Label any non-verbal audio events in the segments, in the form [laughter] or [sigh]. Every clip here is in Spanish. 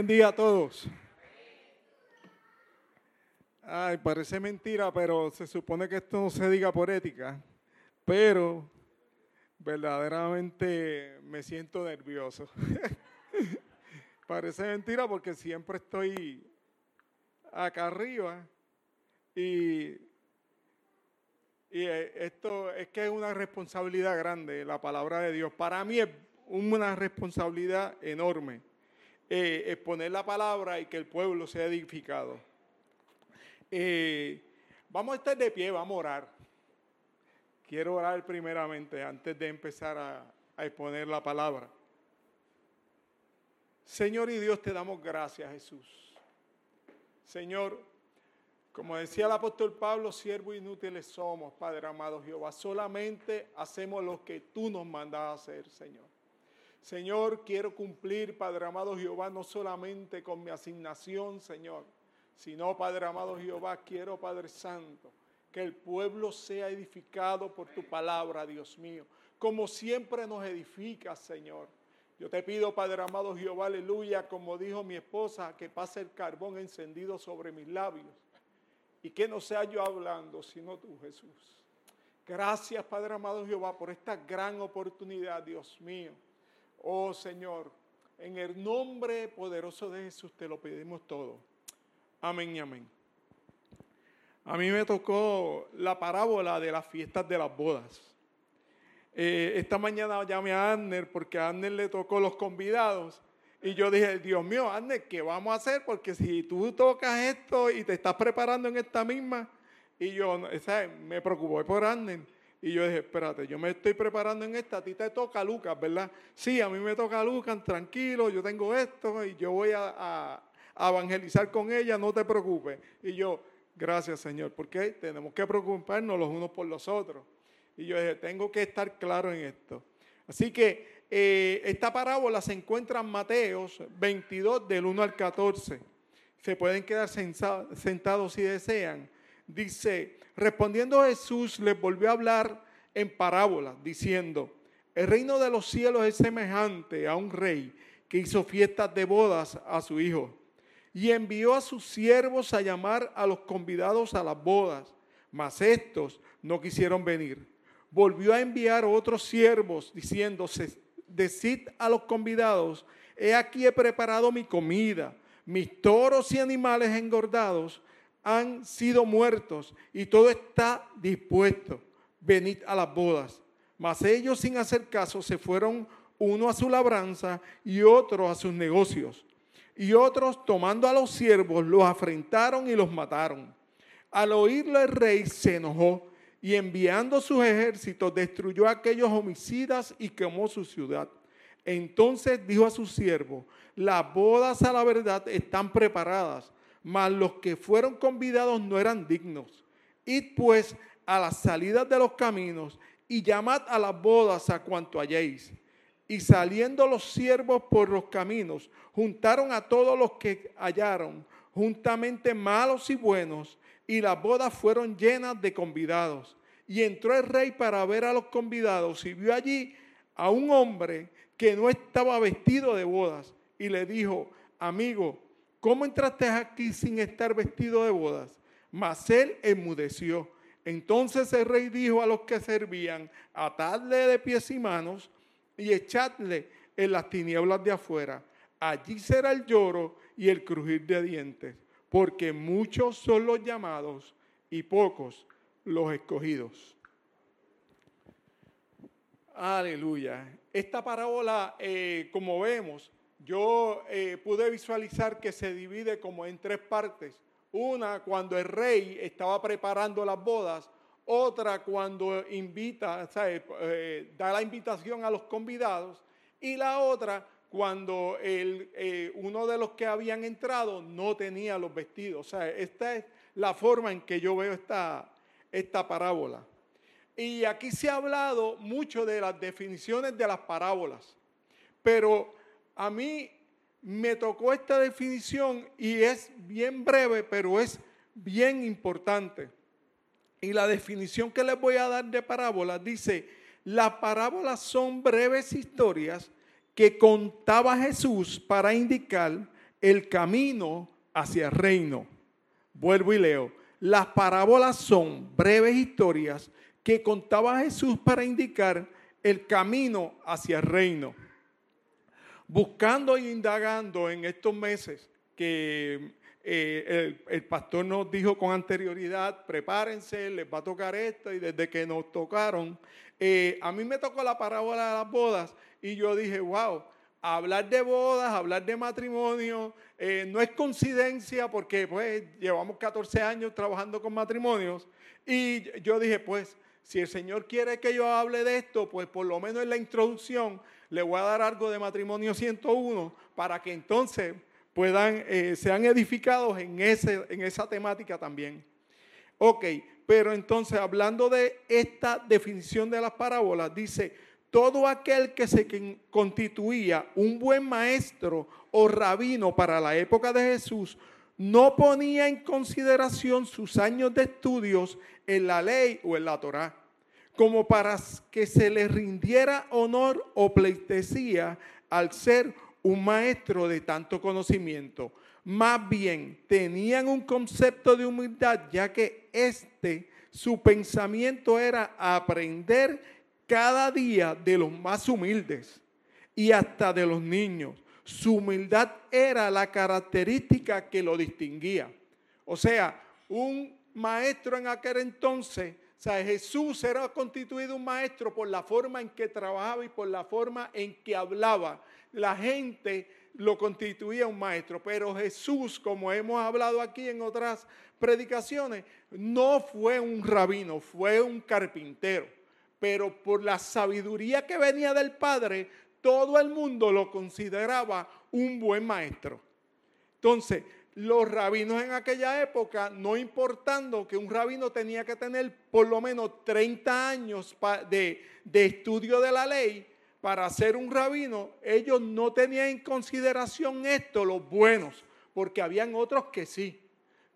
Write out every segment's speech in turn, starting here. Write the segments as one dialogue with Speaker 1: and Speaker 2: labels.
Speaker 1: Bendiga a todos. Ay, parece mentira, pero se supone que esto no se diga por ética. Pero verdaderamente me siento nervioso. [laughs] parece mentira porque siempre estoy acá arriba y, y esto es que es una responsabilidad grande, la palabra de Dios. Para mí es una responsabilidad enorme eh, exponer la palabra y que el pueblo sea edificado. Eh, vamos a estar de pie, vamos a orar. Quiero orar primeramente antes de empezar a, a exponer la palabra. Señor y Dios, te damos gracias, Jesús. Señor, como decía el apóstol Pablo, siervos inútiles somos, Padre amado Jehová. Solamente hacemos lo que tú nos mandas a hacer, Señor. Señor, quiero cumplir, Padre amado Jehová, no solamente con mi asignación, Señor, sino, Padre amado Jehová, quiero, Padre Santo, que el pueblo sea edificado por tu palabra, Dios mío, como siempre nos edifica, Señor. Yo te pido, Padre amado Jehová, aleluya, como dijo mi esposa, que pase el carbón encendido sobre mis labios y que no sea yo hablando, sino tú, Jesús. Gracias, Padre amado Jehová, por esta gran oportunidad, Dios mío Oh Señor, en el nombre poderoso de Jesús te lo pedimos todo. Amén y amén. A mí me tocó la parábola de las fiestas de las bodas. Eh, esta mañana llamé a Anner porque a Anner le tocó los convidados. Y yo dije, Dios mío, Anner, ¿qué vamos a hacer? Porque si tú tocas esto y te estás preparando en esta misma. Y yo, ¿sabes? me preocupé por Anner. Y yo dije, espérate, yo me estoy preparando en esta, a ti te toca Lucas, ¿verdad? Sí, a mí me toca Lucas, tranquilo, yo tengo esto y yo voy a, evangelizar con ella, no te preocupes. Y yo, gracias Señor, porque tenemos que preocuparnos los unos por los otros. Y yo dije, tengo que estar claro en esto. Así que eh, esta parábola se encuentra en Mateos 22 del 1 al 14. Se pueden quedar sentados si desean. Dice, respondiendo Jesús les volvió a hablar en parábolas, diciendo, el reino de los cielos es semejante a un rey que hizo fiestas de bodas a su hijo y envió a sus siervos a llamar a los convidados a las bodas, mas estos no quisieron venir. Volvió a enviar otros siervos diciendo, decid a los convidados, he aquí he preparado mi comida, mis toros y animales engordados han sido muertos y todo está dispuesto. Venid a las bodas. Mas ellos sin hacer caso se fueron uno a su labranza y otro a sus negocios. Y otros tomando a los siervos los afrentaron y los mataron. Al oírlo el rey se enojó y enviando sus ejércitos destruyó a aquellos homicidas y quemó su ciudad. Entonces dijo a sus siervos, las bodas a la verdad están preparadas mas los que fueron convidados no eran dignos. Id pues a las salidas de los caminos y llamad a las bodas a cuanto halléis. Y saliendo los siervos por los caminos, juntaron a todos los que hallaron, juntamente malos y buenos, y las bodas fueron llenas de convidados. Y entró el rey para ver a los convidados y vio allí a un hombre que no estaba vestido de bodas. Y le dijo, amigo, ¿cómo entraste aquí sin estar vestido de bodas? Mas él enmudeció. Entonces el rey dijo a los que servían, atadle de pies y manos y echadle en las tinieblas de afuera. Allí será el lloro y el crujir de dientes, porque muchos son los llamados y pocos los escogidos. Aleluya. Esta parábola, eh, como vemos, yo eh, pude visualizar que se divide como en tres partes. Una cuando el rey estaba preparando las bodas, otra cuando invita, eh, da la invitación a los convidados, y la otra cuando el, eh, uno de los que habían entrado no tenía los vestidos. O sea, esta es la forma en que yo veo esta, esta parábola. Y aquí se ha hablado mucho de las definiciones de las parábolas, pero a mí me tocó esta definición y es bien breve, pero es bien importante. Y la definición que les voy a dar de parábolas dice, las parábolas son breves historias que contaba Jesús para indicar el camino hacia el reino. Vuelvo y leo. Las parábolas son breves historias que contaba Jesús para indicar el camino hacia el reino. Buscando e indagando en estos meses que eh, el, pastor nos dijo con anterioridad, prepárense, les va a tocar esto, y desde que nos tocaron, eh, a mí me tocó la parábola de las bodas, y yo dije, wow, hablar de bodas, hablar de matrimonio, eh, no es coincidencia porque pues llevamos 14 años trabajando con matrimonios, y yo dije, pues, si el Señor quiere que yo hable de esto, pues por lo menos en la introducción le voy a dar algo de matrimonio 101 para que entonces puedan, eh, sean edificados en, ese, en esa temática también. Ok, pero entonces hablando de esta definición de las parábolas, dice, todo aquel que se constituía un buen maestro o rabino para la época de Jesús, no ponía en consideración sus años de estudios en la ley o en la Torá, como para que se le rindiera honor o pleitesía al ser un maestro de tanto conocimiento. Más bien tenían un concepto de humildad, ya que este, su pensamiento era aprender cada día de los más humildes y hasta de los niños. Su humildad era la característica que lo distinguía. O sea, un maestro en aquel entonces, o sea, Jesús era constituido un maestro por la forma en que trabajaba y por la forma en que hablaba la gente lo constituía un maestro. Pero Jesús, como hemos hablado aquí en otras predicaciones, no fue un rabino, fue un carpintero. Pero por la sabiduría que venía del Padre, todo el mundo lo consideraba un buen maestro. Entonces, los rabinos en aquella época, no importando que un rabino tenía que tener por lo menos 30 años de, estudio de la ley, para ser un rabino, ellos no tenían en consideración esto, los buenos, porque habían otros que sí.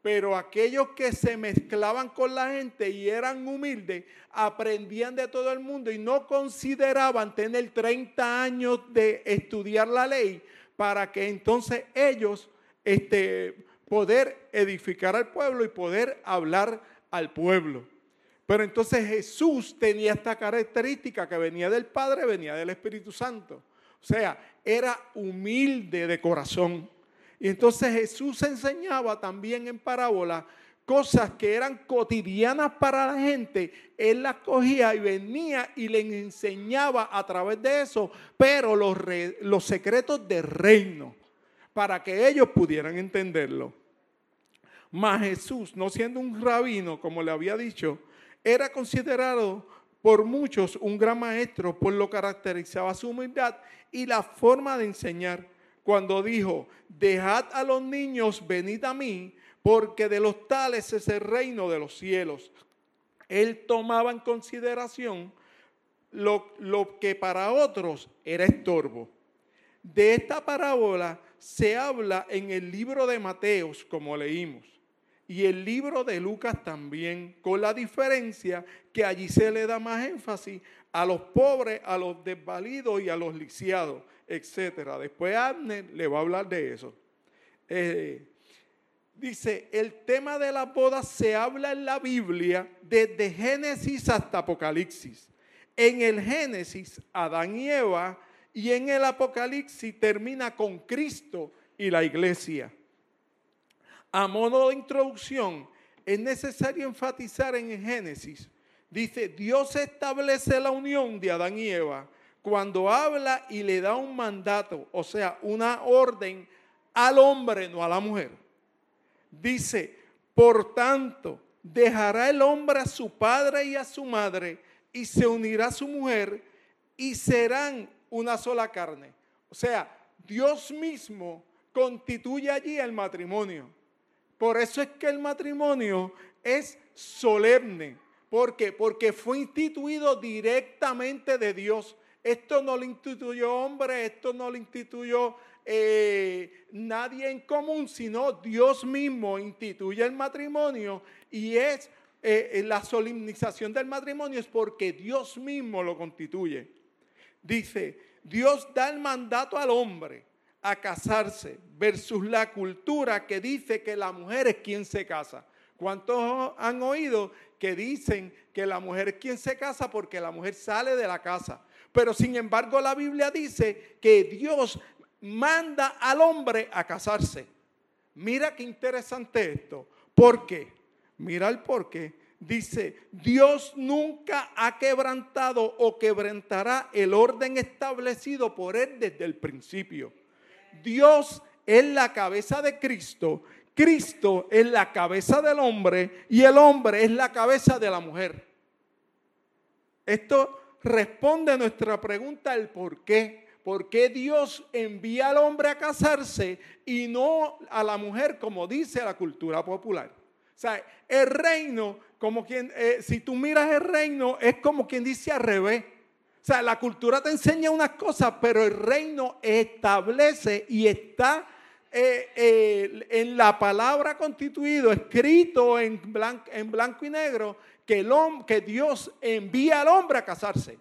Speaker 1: Pero aquellos que se mezclaban con la gente y eran humildes, aprendían de todo el mundo y no consideraban tener 30 años de estudiar la ley para que entonces ellos este, poder edificar al pueblo y poder hablar al pueblo. Pero entonces Jesús tenía esta característica que venía del Padre, venía del Espíritu Santo. O sea, era humilde de corazón. Y entonces Jesús enseñaba también en parábola cosas que eran cotidianas para la gente. Él las cogía y venía y les enseñaba a través de eso, pero los, los secretos del reino, para que ellos pudieran entenderlo. Mas Jesús, no siendo un rabino, como le había dicho, era considerado por muchos un gran maestro por lo caracterizaba su humildad y la forma de enseñar. Cuando dijo, dejad a los niños, venid a mí, porque de los tales es el reino de los cielos. Él tomaba en consideración lo, lo que para otros era estorbo. De esta parábola se habla en el libro de Mateos, como leímos y el libro de Lucas también, con la diferencia que allí se le da más énfasis a los pobres, a los desvalidos y a los lisiados, etc. Después Abner le va a hablar de eso. Eh, dice, el tema de las bodas se habla en la Biblia desde Génesis hasta Apocalipsis. En el Génesis, Adán y Eva, y en el Apocalipsis termina con Cristo y la iglesia. A modo de introducción, es necesario enfatizar en Génesis, dice, Dios establece la unión de Adán y Eva cuando habla y le da un mandato, o sea, una orden al hombre, no a la mujer. Dice, por tanto, dejará el hombre a su padre y a su madre y se unirá a su mujer y serán una sola carne. O sea, Dios mismo constituye allí el matrimonio. Por eso es que el matrimonio es solemne. ¿Por qué? Porque fue instituido directamente de Dios. Esto no lo instituyó hombre, esto no lo instituyó eh, nadie en común, sino Dios mismo instituye el matrimonio y es eh, la solemnización del matrimonio es porque Dios mismo lo constituye. Dice, Dios da el mandato al hombre a casarse versus la cultura que dice que la mujer es quien se casa. ¿Cuántos han oído que dicen que la mujer es quien se casa porque la mujer sale de la casa? Pero sin embargo la Biblia dice que Dios manda al hombre a casarse. Mira qué interesante esto. ¿Por qué? Mira el por qué. Dice, Dios nunca ha quebrantado o quebrantará el orden establecido por Él desde el principio. Dios es la cabeza de Cristo, Cristo es la cabeza del hombre y el hombre es la cabeza de la mujer. Esto responde a nuestra pregunta el por qué. ¿Por qué Dios envía al hombre a casarse y no a la mujer como dice la cultura popular? O sea, el reino, como quien, eh, si tú miras el reino, es como quien dice al revés. O sea, la cultura te enseña unas cosas, pero el reino establece y está eh, eh, en la palabra constituido, escrito en blanco, en blanco y negro, que, el, que Dios envía al hombre a casarse.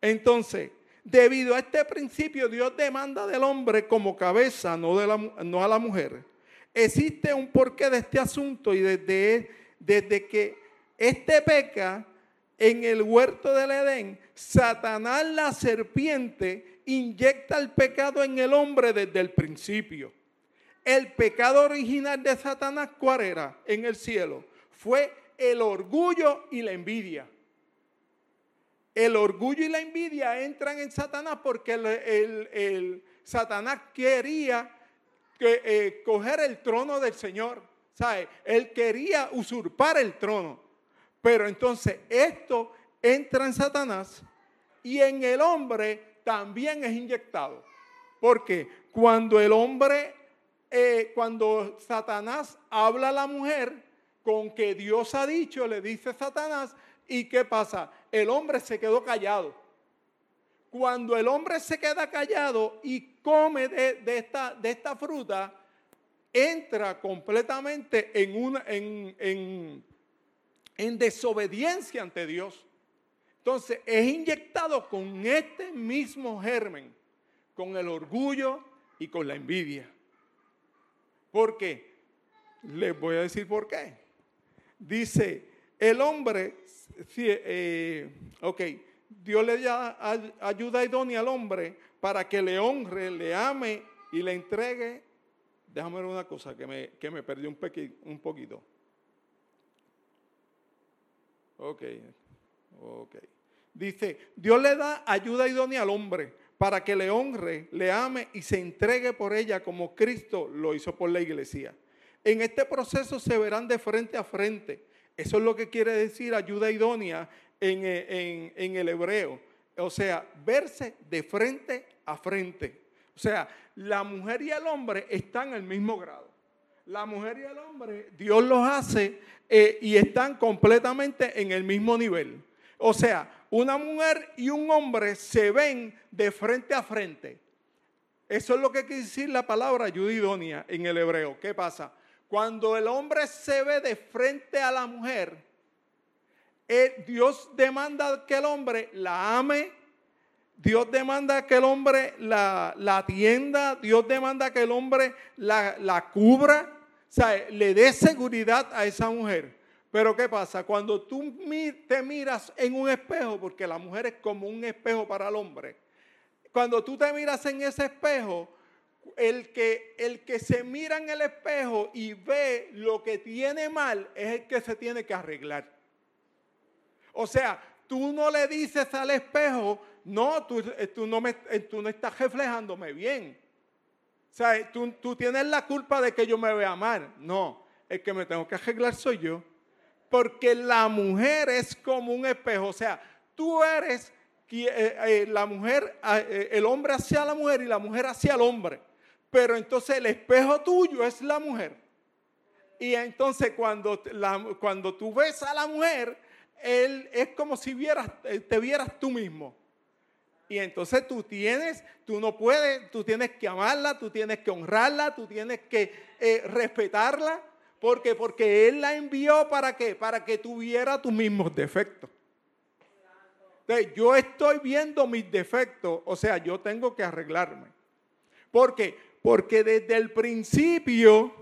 Speaker 1: Entonces, Debido a este principio, Dios demanda del hombre como cabeza, no, de la, no a la mujer. Existe un porqué de este asunto y desde, desde que este peca en el huerto del Edén, Satanás la serpiente inyecta el pecado en el hombre desde el principio. El pecado original de Satanás, ¿cuál era en el cielo? Fue el orgullo y la envidia. El orgullo y la envidia entran en Satanás porque el, Satanás quería que, eh, coger el trono del Señor. ¿sabe? Él quería usurpar el trono. Pero entonces esto entra en Satanás y en el hombre también es inyectado. Porque cuando el hombre, eh, cuando Satanás habla a la mujer con que Dios ha dicho, le dice Satanás, ¿y qué pasa? el hombre se quedó callado. Cuando el hombre se queda callado y come de, esta, fruta, entra completamente en, desobediencia ante Dios. Entonces es inyectado con este mismo germen, con el orgullo y con la envidia. ¿Por qué? Les voy a decir por qué. Dice, el hombre eh, ok, Dios le da ayuda idónea al hombre para que le honre, le ame y le entregue. Déjame ver una cosa que me, que me perdí un, un poquito. Ok, ok. Dice, Dios le da ayuda idónea al hombre para que le honre, le ame y se entregue por ella como Cristo lo hizo por la iglesia. En este proceso se verán de frente a frente eso es lo que quiere decir ayuda idónea eh, en, el hebreo. O sea, verse de frente a frente. O sea, la mujer y el hombre están al mismo grado. La mujer y el hombre, Dios los hace eh, y están completamente en el mismo nivel. O sea, una mujer y un hombre se ven de frente a frente. Eso es lo que quiere decir la palabra ayuda idónea en el hebreo. ¿Qué pasa? Cuando el hombre se ve de frente a la mujer, Dios demanda que el hombre la ame, Dios demanda que el hombre la, atienda, Dios demanda que el hombre la, la cubra, o sea, le dé seguridad a esa mujer. Pero ¿qué pasa? Cuando tú te miras en un espejo, porque la mujer es como un espejo para el hombre, cuando tú te miras en ese espejo, el que, el que se mira en el espejo y ve lo que tiene mal es el que se tiene que arreglar. O sea, tú no le dices al espejo, no, tú, eh, no, me, eh, tú no estás reflejándome bien. O sea, tú, tienes la culpa de que yo me vea mal. No, el que me tengo que arreglar soy yo. Porque la mujer es como un espejo. O sea, tú eres la mujer, el hombre hacia la mujer y la mujer hacia el hombre. Pero entonces el espejo tuyo es la mujer. Y entonces cuando, cuando tú ves a la mujer, él, es como si vieras, eh, te vieras tú mismo. Y entonces tú tienes, tú no puedes, tú tienes que amarla, tú tienes que honrarla, tú tienes que eh, respetarla. porque Porque Él la envió para qué? Para que tuviera tus mismos defectos. Entonces, yo estoy viendo mis defectos, o sea, yo tengo que arreglarme. ¿Por qué? Porque desde el principio,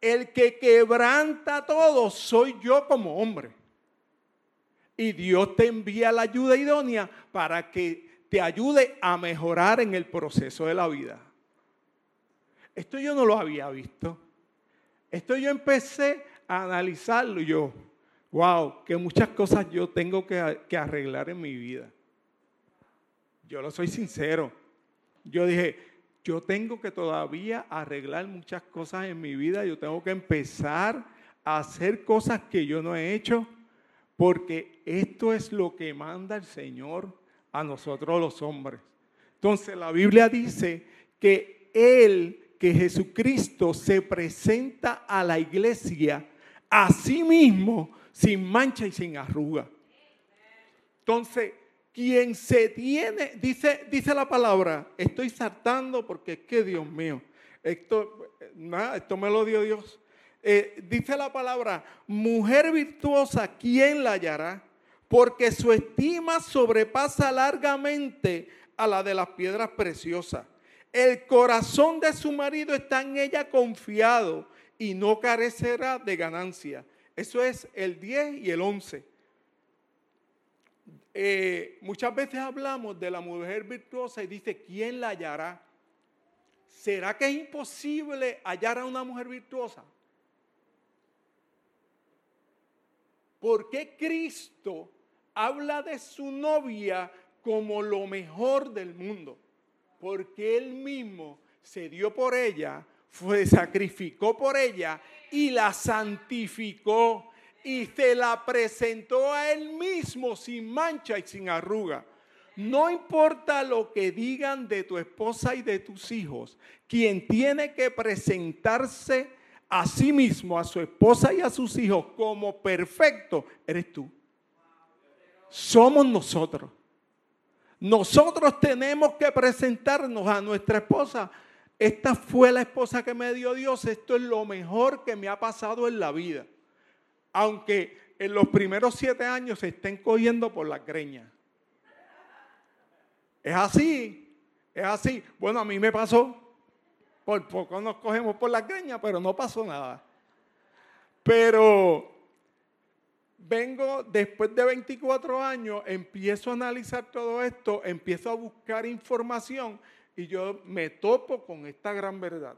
Speaker 1: el que quebranta todo soy yo como hombre. Y Dios te envía la ayuda idónea para que te ayude a mejorar en el proceso de la vida. Esto yo no lo había visto. Esto yo empecé a analizarlo y yo, wow, que muchas cosas yo tengo que, que arreglar en mi vida. Yo lo soy sincero. Yo dije, yo tengo que todavía arreglar muchas cosas en mi vida. Yo tengo que empezar a hacer cosas que yo no he hecho porque esto es lo que manda el Señor a nosotros los hombres. Entonces la Biblia dice que Él, que Jesucristo se presenta a la iglesia a sí mismo sin mancha y sin arruga. Entonces, quien se tiene, dice, dice la palabra, estoy saltando porque es que Dios mío, esto, nada, esto me lo dio Dios. Eh, dice la palabra, mujer virtuosa, ¿quién la hallará? Porque su estima sobrepasa largamente a la de las piedras preciosas. El corazón de su marido está en ella confiado y no carecerá de ganancia. Eso es el 10 y el 11. Eh, muchas veces hablamos de la mujer virtuosa y dice, ¿quién la hallará? ¿Será que es imposible hallar a una mujer virtuosa? ¿Por qué Cristo habla de su novia como lo mejor del mundo? Porque Él mismo se dio por ella, fue, sacrificó por ella y la santificó y se la presentó a Él mismo sin mancha y sin arruga. No importa lo que digan de tu esposa y de tus hijos, quien tiene que presentarse a sí mismo, a su esposa y a sus hijos como perfecto, eres tú. Somos nosotros. Nosotros tenemos que presentarnos a nuestra esposa. Esta fue la esposa que me dio Dios. Esto es lo mejor que me ha pasado en la vida. Aunque en los primeros siete años se estén cogiendo por la greña. Es así, es así. Bueno, a mí me pasó. Por poco nos cogemos por la greña, pero no pasó nada. Pero vengo después de 24 años, empiezo a analizar todo esto, empiezo a buscar información y yo me topo con esta gran verdad.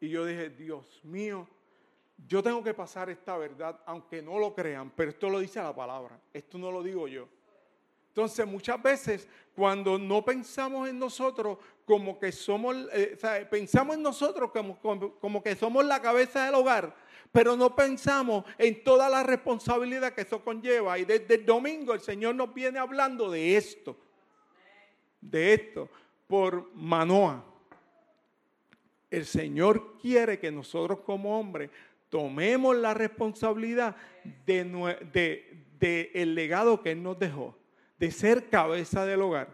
Speaker 1: Y yo dije, Dios mío, yo tengo que pasar esta verdad, aunque no lo crean, pero esto lo dice la palabra, esto no lo digo yo. Entonces muchas veces cuando no pensamos en nosotros como que somos, eh, pensamos en nosotros como, como, que somos la cabeza del hogar, pero no pensamos en toda la responsabilidad que eso conlleva. Y desde el domingo el Señor nos viene hablando de esto, de esto, por Manoa. El Señor quiere que nosotros como hombres tomemos la responsabilidad de, de, legado que Él nos dejó de ser cabeza del hogar.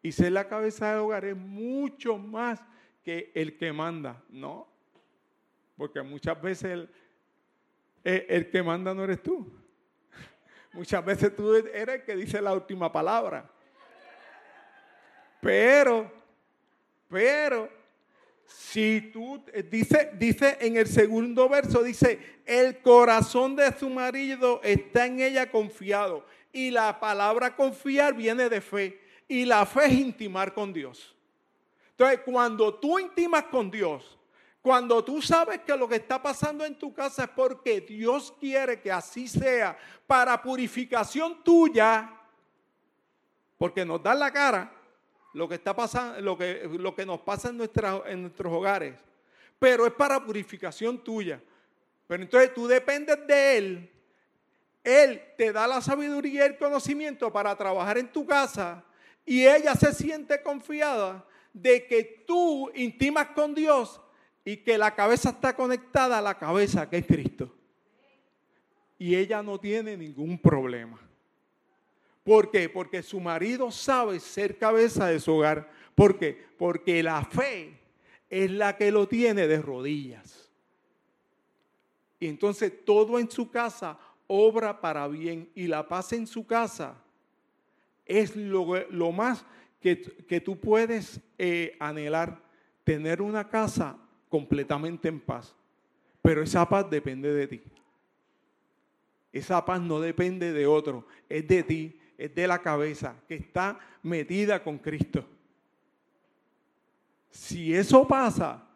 Speaker 1: Y ser la cabeza del hogar es mucho más que el que manda, ¿no? Porque muchas veces el, eh, el, que manda no eres tú. [laughs] Muchas veces tú eres el que dice la última palabra. Pero, pero, si tú, dice, dice en el segundo verso, dice, el corazón de su marido está en ella confiado. Y la palabra confiar viene de fe. Y la fe es intimar con Dios. Entonces, cuando tú intimas con Dios, cuando tú sabes que lo que está pasando en tu casa es porque Dios quiere que así sea para purificación tuya, porque nos da la cara lo que está pasando, lo que, lo que nos pasa en, en nuestros hogares, pero es para purificación tuya. Pero entonces tú dependes de Él. Él te da la sabiduría y el conocimiento para trabajar en tu casa y ella se siente confiada de que tú intimas con Dios y que la cabeza está conectada a la cabeza que es Cristo. Y ella no tiene ningún problema. ¿Por qué? Porque su marido sabe ser cabeza de su hogar. ¿Por qué? Porque la fe es la que lo tiene de rodillas. Y entonces todo en su casa obra para bien y la paz en su casa es lo, más que, tú puedes eh, anhelar, tener una casa completamente en paz. Pero esa paz depende de ti. Esa paz no depende de otro, es de ti, es de la cabeza que está metida con Cristo. Si eso pasa,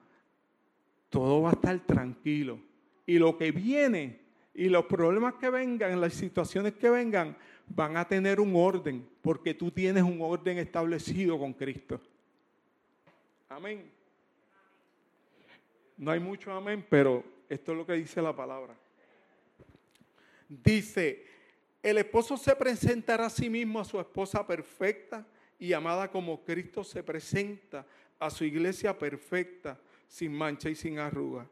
Speaker 1: todo va a estar tranquilo. Y lo que viene y los problemas que vengan, las situaciones que vengan, van a tener un orden, porque tú tienes un orden establecido con Cristo. Amén. No hay mucho amén, pero esto es lo que dice la palabra. Dice, el esposo se presentará a sí mismo a su esposa perfecta y amada como Cristo se presenta a su iglesia perfecta, sin mancha y sin arruga.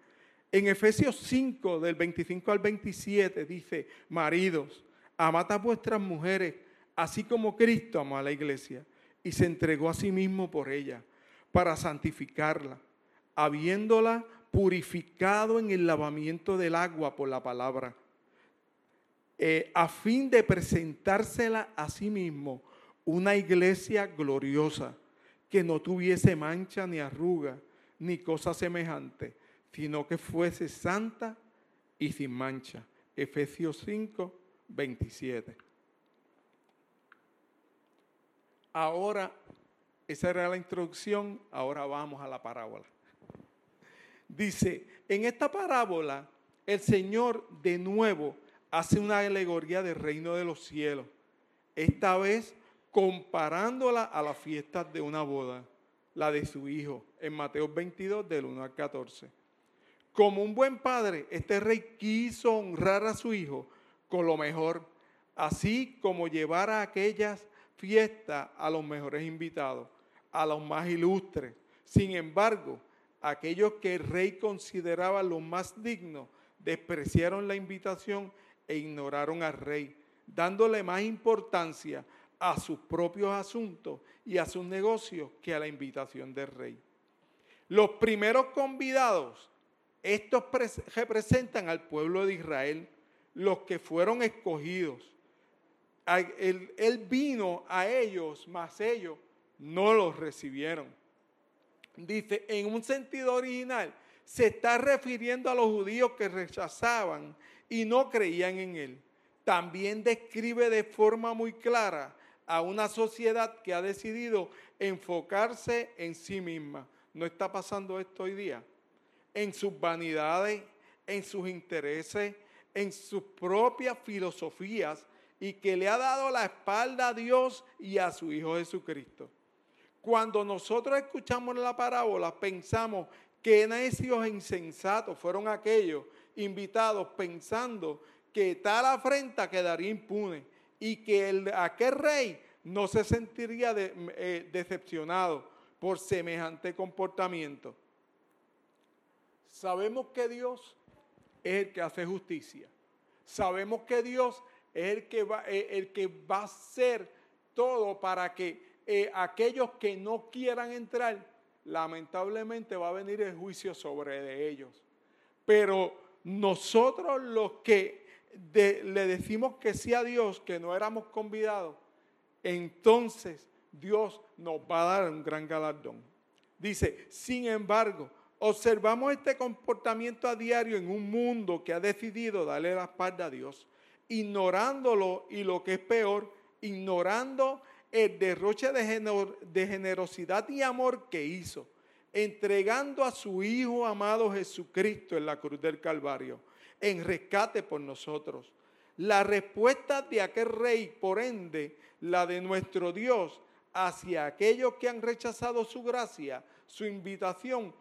Speaker 1: En Efesios 5, del 25 al 27, dice, maridos, amad a vuestras mujeres, así como Cristo amó a la iglesia y se entregó a sí mismo por ella, para santificarla, habiéndola purificado en el lavamiento del agua por la palabra, eh, a fin de presentársela a sí mismo una iglesia gloriosa, que no tuviese mancha ni arruga, ni cosa semejante, sino que fuese santa y sin mancha. Efesios 5, 27. Ahora, esa era la introducción, ahora vamos a la parábola. Dice, en esta parábola el Señor de nuevo hace una alegoría del reino de los cielos, esta vez comparándola a las fiestas de una boda, la de su hijo, en Mateo 22 del 1 al 14. Como un buen padre, este rey quiso honrar a su hijo con lo mejor, así como llevar a aquellas fiestas a los mejores invitados, a los más ilustres. Sin embargo, aquellos que el rey consideraba los más dignos despreciaron la invitación e ignoraron al rey, dándole más importancia a sus propios asuntos y a sus negocios que a la invitación del rey. Los primeros convidados, estos representan al pueblo de Israel, los que fueron escogidos. Él, vino a ellos, mas ellos no los recibieron. Dice, en un sentido original, se está refiriendo a los judíos que rechazaban y no creían en él. También describe de forma muy clara a una sociedad que ha decidido enfocarse en sí misma. ¿No está pasando esto hoy día? En sus vanidades, en sus intereses, en sus propias filosofías y que le ha dado la espalda a Dios y a su Hijo Jesucristo. Cuando nosotros escuchamos la parábola, pensamos que necios e insensatos fueron aquellos invitados pensando que tal afrenta quedaría impune y que el, aquel rey no se sentiría eh, decepcionado por semejante comportamiento. Sabemos que Dios es el que hace justicia. Sabemos que Dios es el que va, eh, el que va a hacer todo para que eh, aquellos que no quieran entrar, lamentablemente va a venir el juicio sobre ellos. Pero nosotros los que le decimos que sí a Dios, que no éramos convidados, entonces Dios nos va a dar un gran galardón. Dice, sin embargo, Observamos este comportamiento a diario en un mundo que ha decidido darle la espalda a Dios, ignorándolo y lo que es peor, ignorando el derroche de generosidad y amor que hizo, entregando a su Hijo amado Jesucristo en la cruz del Calvario, en rescate por nosotros. La respuesta de aquel rey, por ende, la de nuestro Dios, hacia aquellos que han rechazado su gracia, su invitación,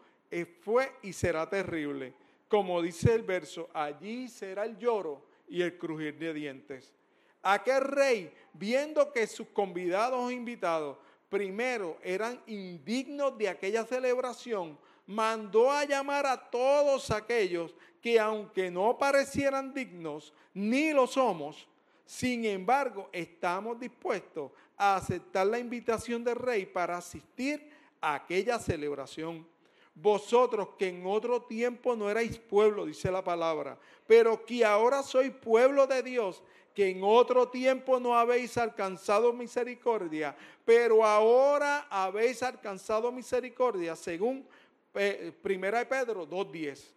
Speaker 1: fue y será terrible. Como dice el verso, allí será el lloro y el crujir de dientes. Aquel rey, viendo que sus convidados o invitados primero eran indignos de aquella celebración, mandó a llamar a todos aquellos que aunque no parecieran dignos, ni lo somos, sin embargo, estamos dispuestos a aceptar la invitación del rey para asistir a aquella celebración. Vosotros que en otro tiempo no erais pueblo, dice la palabra, pero que ahora sois pueblo de Dios, que en otro tiempo no habéis alcanzado misericordia, pero ahora habéis alcanzado misericordia, según eh, Primera de Pedro 2.10.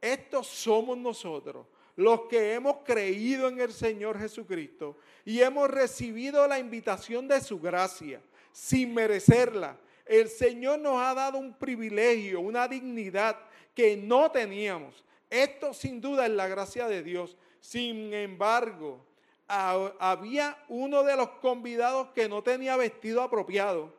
Speaker 1: Estos somos nosotros, los que hemos creído en el Señor Jesucristo y hemos recibido la invitación de su gracia sin merecerla. El Señor nos ha dado un privilegio, una dignidad que no teníamos. Esto sin duda es la gracia de Dios. Sin embargo, había uno de los convidados que no tenía vestido apropiado,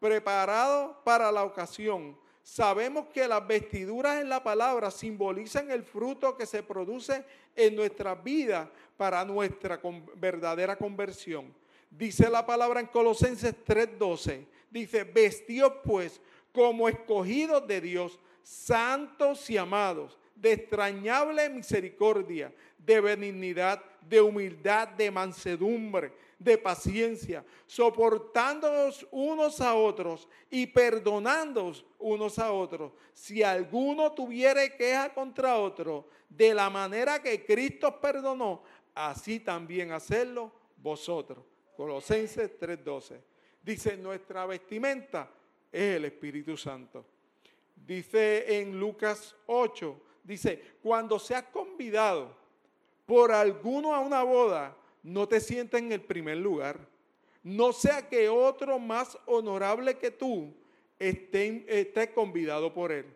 Speaker 1: preparado para la ocasión. Sabemos que las vestiduras en la palabra simbolizan el fruto que se produce en nuestra vida para nuestra verdadera conversión. Dice la palabra en Colosenses 3:12. Dice, vestidos pues como escogidos de Dios, santos y amados, de extrañable misericordia, de benignidad, de humildad, de mansedumbre, de paciencia, soportándonos unos a otros y perdonándonos unos a otros. Si alguno tuviere queja contra otro, de la manera que Cristo perdonó, así también hacerlo vosotros. Colosenses 3:12. Dice, nuestra vestimenta es el Espíritu Santo. Dice en Lucas 8, dice, cuando seas convidado por alguno a una boda, no te sientes en el primer lugar. No sea que otro más honorable que tú esté, esté convidado por él.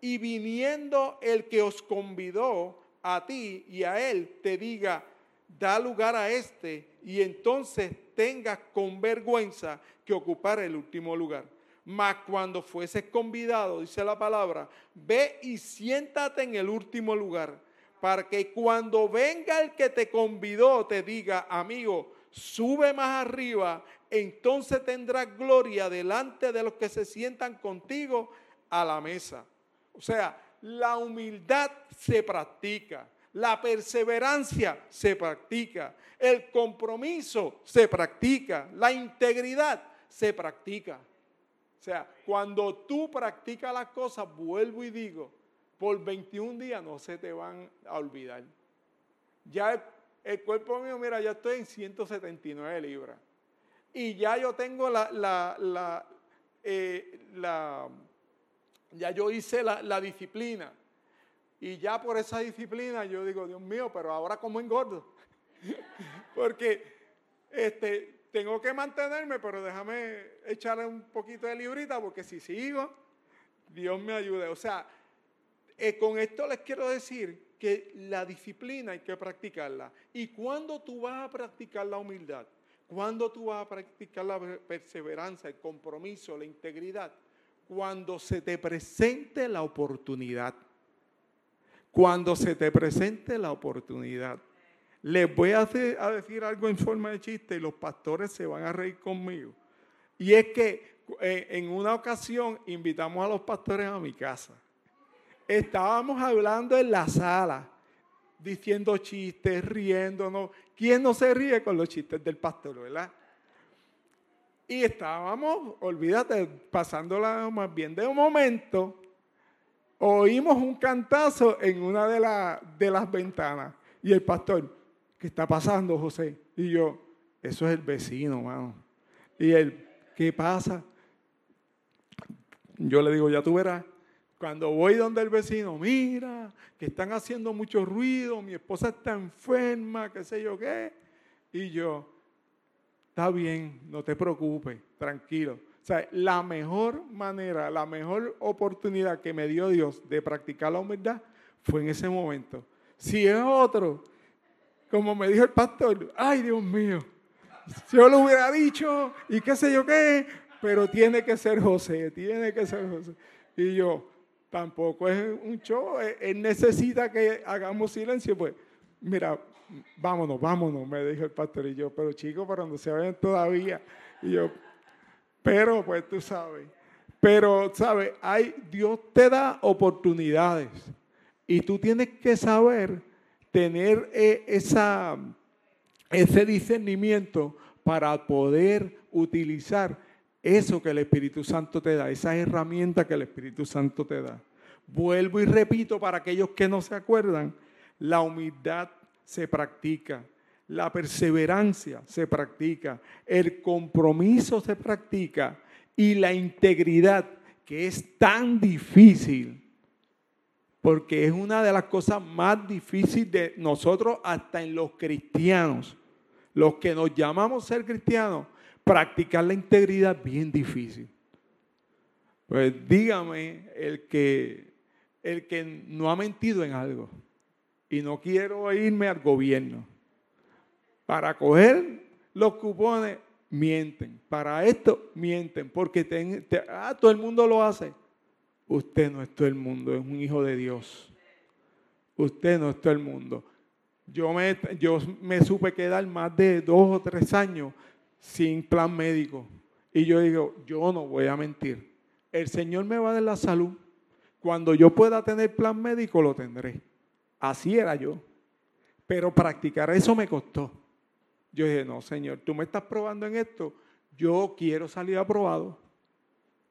Speaker 1: Y viniendo el que os convidó a ti y a él, te diga, da lugar a este, y entonces tengas con vergüenza que ocupar el último lugar. Mas cuando fueses convidado, dice la palabra, ve y siéntate en el último lugar para que cuando venga el que te convidó te diga, amigo, sube más arriba, entonces tendrás gloria delante de los que se sientan contigo a la mesa. O sea, la humildad se practica, la perseverancia se practica, el compromiso se practica, la integridad se practica. O sea, cuando tú practicas las cosas, vuelvo y digo, por 21 días no se te van a olvidar. Ya el, cuerpo mío, mira, ya estoy en 179 libras. Y ya yo tengo la, la, la, eh, ya yo hice la, disciplina. Y ya por esa disciplina yo digo, Dios mío, pero ahora como engordo. [laughs] Porque este, tengo que mantenerme, pero déjame echarle un poquito de librita, porque si sigo, Dios me ayude. O sea, eh, con esto les quiero decir que la disciplina hay que practicarla. ¿Y cuándo tú vas a practicar la humildad? ¿Cuándo tú vas a practicar la perseverancia, el compromiso, la integridad? Cuando se te presente la oportunidad. Cuando se te presente la oportunidad. Les voy a, decir algo en forma de chiste y los pastores se van a reír conmigo. Y es que eh, en una ocasión invitamos a los pastores a mi casa estábamos hablando en la sala, diciendo chistes, riéndonos. ¿Quién no se ríe con los chistes del pastor, verdad? Y estábamos, olvídate, pasándola más bien. De un momento, oímos un cantazo en una de, las ventanas. Y el pastor, ¿qué está pasando, José? Y yo, eso es el vecino, mano. Y él, ¿qué pasa? Yo le digo, ya tú verás. Cuando voy donde el vecino, mira, que están haciendo mucho ruido, mi esposa está enferma, qué sé yo qué. Y yo, está bien, no te preocupes, tranquilo. Sea, la mejor manera, la mejor oportunidad que me dio Dios de practicar la humildad fue en ese momento. Si es otro, como me dijo el pastor, ay Dios mío, yo lo hubiera dicho y qué sé yo qué, pero tiene que ser José, tiene que ser José. Y yo, tampoco es un show, él necesita que hagamos silencio, pues mira, vámonos, vámonos, me dijo el pastor y yo, pero chicos, para donde se vayan todavía. Y yo, pero pues tú sabes, pero sabes, hay, Dios te da oportunidades. Y tú tienes que saber tener eh, esa, ese discernimiento para poder utilizar eso que el Espíritu Santo te da, esa herramienta que el Espíritu Santo te da. Vuelvo y repito para aquellos que no se acuerdan, la humildad se practica, la perseverancia se practica, el compromiso se practica y la integridad, que es tan difícil, porque es una de las cosas más difíciles de nosotros hasta en los cristianos, los que nos llamamos ser cristianos, practicar la integridad es bien difícil. Pues dígame el que, el que no ha mentido en algo y no quiero irme al gobierno. Para coger los cupones, mienten. Para esto, mienten. Porque ah, todo el mundo lo hace. Usted no es todo el mundo, es un hijo de Dios. Usted no es todo el mundo. Yo me, yo me supe quedar más de dos o tres años sin plan médico. Y yo digo, yo no voy a mentir. El Señor me va a dar la salud. Cuando yo pueda tener plan médico, lo tendré. Así era yo. Pero practicar eso me costó. Yo dije, no, Señor, tú me estás probando en esto. Yo quiero salir aprobado.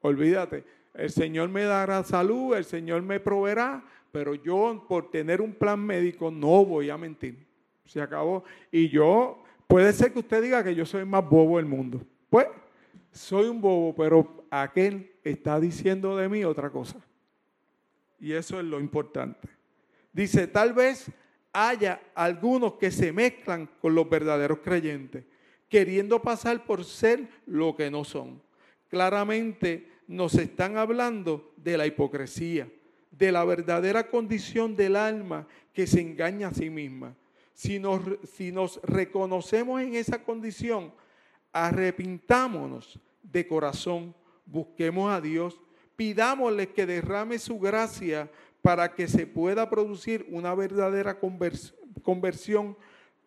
Speaker 1: Olvídate, el Señor me dará salud, el Señor me proveerá, pero yo por tener un plan médico no voy a mentir. Se acabó. Y yo, puede ser que usted diga que yo soy el más bobo del mundo. Pues, soy un bobo, pero aquel está diciendo de mí otra cosa. Y eso es lo importante. Dice, tal vez haya algunos que se mezclan con los verdaderos creyentes, queriendo pasar por ser lo que no son. Claramente nos están hablando de la hipocresía, de la verdadera condición del alma que se engaña a sí misma. Si nos, si nos reconocemos en esa condición, arrepintámonos de corazón, busquemos a Dios, pidámosle que derrame su gracia para que se pueda producir una verdadera conversión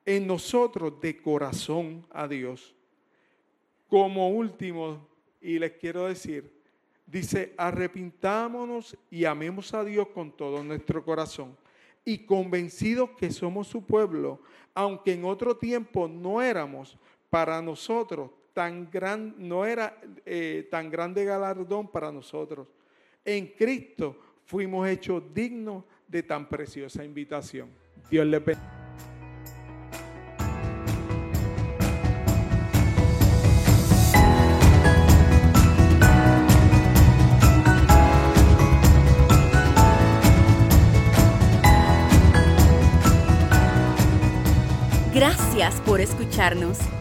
Speaker 1: en nosotros de corazón a Dios. Como último, y les quiero decir, dice, arrepintámonos y amemos a Dios con todo nuestro corazón y convencidos que somos su pueblo, aunque en otro tiempo no éramos para nosotros tan gran, no era eh, tan grande galardón para nosotros. En Cristo fuimos hechos dignos de tan preciosa invitación. Dios le bendiga.
Speaker 2: Gracias por escucharnos.